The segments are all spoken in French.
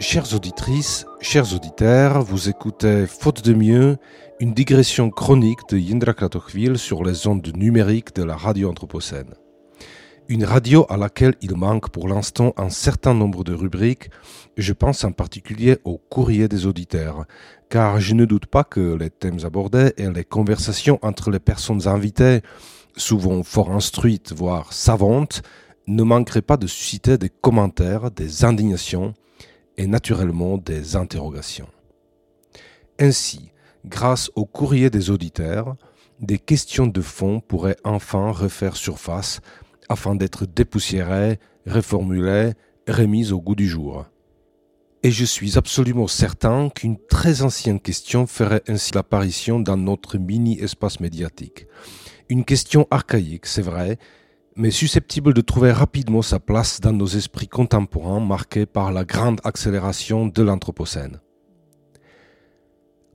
Chères auditrices, chers auditeurs, vous écoutez Faute de mieux, une digression chronique de Yindra Kratochvil sur les ondes numériques de la radio anthropocène. Une radio à laquelle il manque pour l'instant un certain nombre de rubriques, je pense en particulier au courrier des auditeurs, car je ne doute pas que les thèmes abordés et les conversations entre les personnes invitées, souvent fort instruites, voire savantes, ne manqueraient pas de susciter des commentaires, des indignations, et naturellement des interrogations. Ainsi, grâce au courrier des auditeurs, des questions de fond pourraient enfin refaire surface afin d'être dépoussiérées, reformulées, remises au goût du jour. Et je suis absolument certain qu'une très ancienne question ferait ainsi l'apparition dans notre mini-espace médiatique. Une question archaïque, c'est vrai, mais susceptible de trouver rapidement sa place dans nos esprits contemporains marqués par la grande accélération de l'Anthropocène.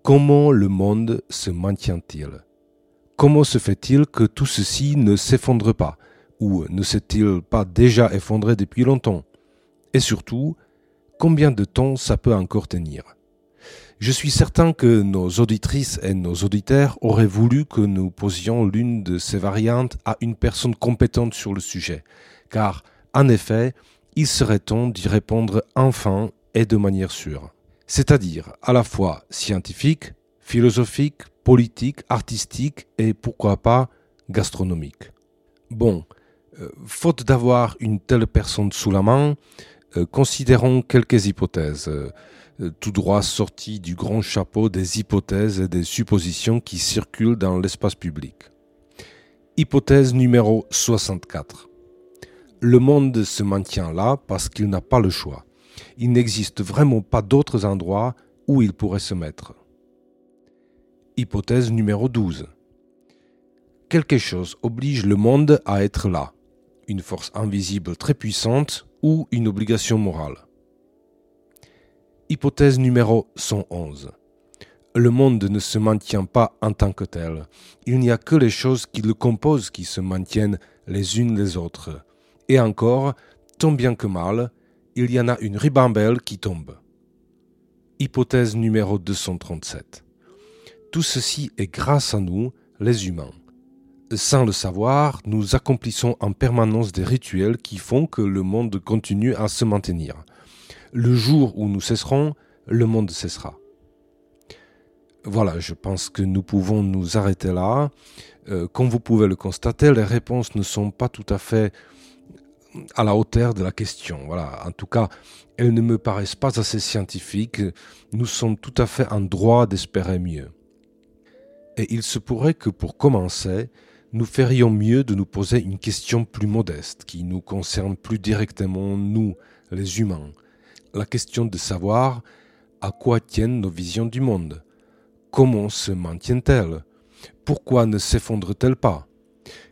Comment le monde se maintient-il? Comment se fait-il que tout ceci ne s'effondre pas? Ou ne s'est-il pas déjà effondré depuis longtemps? Et surtout, combien de temps ça peut encore tenir? Je suis certain que nos auditrices et nos auditeurs auraient voulu que nous posions l'une de ces variantes à une personne compétente sur le sujet, car, en effet, il serait temps d'y répondre enfin et de manière sûre? C'est-à-dire à la fois scientifique, philosophique, politique, artistique et pourquoi pas gastronomique. Bon, euh, faute d'avoir une telle personne sous la main, considérons quelques hypothèses. Euh, tout droit sorti du grand chapeau des hypothèses et des suppositions qui circulent dans l'espace public. Hypothèse numéro 64. Le monde se maintient là parce qu'il n'a pas le choix. Il n'existe vraiment pas d'autres endroits où il pourrait se mettre. Hypothèse numéro 12. Quelque chose oblige le monde à être là. Une force invisible très puissante ou une obligation morale. Hypothèse numéro 111. Le monde ne se maintient pas en tant que tel. Il n'y a que les choses qui le composent qui se maintiennent les unes les autres. Et encore, tant bien que mal, il y en a une ribambelle qui tombe. Hypothèse numéro 237. Tout ceci est grâce à nous, les humains. Sans le savoir, nous accomplissons en permanence des rituels qui font que le monde continue à se maintenir le jour où nous cesserons, le monde cessera. Voilà, je pense que nous pouvons nous arrêter là. Euh, comme vous pouvez le constater, les réponses ne sont pas tout à fait à la hauteur de la question. Voilà, en tout cas, elles ne me paraissent pas assez scientifiques. Nous sommes tout à fait en droit d'espérer mieux. Et il se pourrait que pour commencer, nous ferions mieux de nous poser une question plus modeste, qui nous concerne plus directement, nous, les humains, la question de savoir à quoi tiennent nos visions du monde? Comment se maintiennent-elles? Pourquoi ne s'effondrent-elles pas?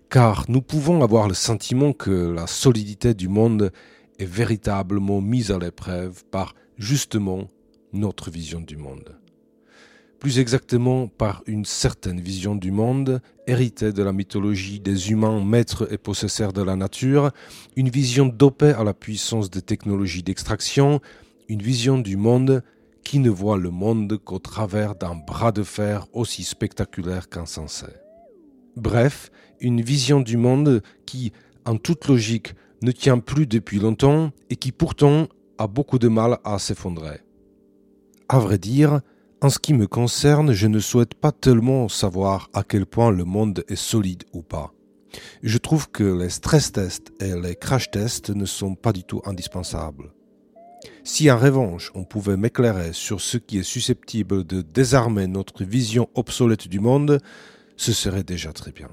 Car nous pouvons avoir le sentiment que la solidité du monde est véritablement mise à l'épreuve par justement notre vision du monde plus exactement par une certaine vision du monde, héritée de la mythologie des humains maîtres et possesseurs de la nature, une vision dopée à la puissance des technologies d'extraction, une vision du monde qui ne voit le monde qu'au travers d'un bras de fer aussi spectaculaire qu'insensé. Bref, une vision du monde qui, en toute logique, ne tient plus depuis longtemps et qui pourtant a beaucoup de mal à s'effondrer. À vrai dire, en ce qui me concerne, je ne souhaite pas tellement savoir à quel point le monde est solide ou pas. Je trouve que les stress tests et les crash tests ne sont pas du tout indispensables. Si en revanche on pouvait m'éclairer sur ce qui est susceptible de désarmer notre vision obsolète du monde, ce serait déjà très bien.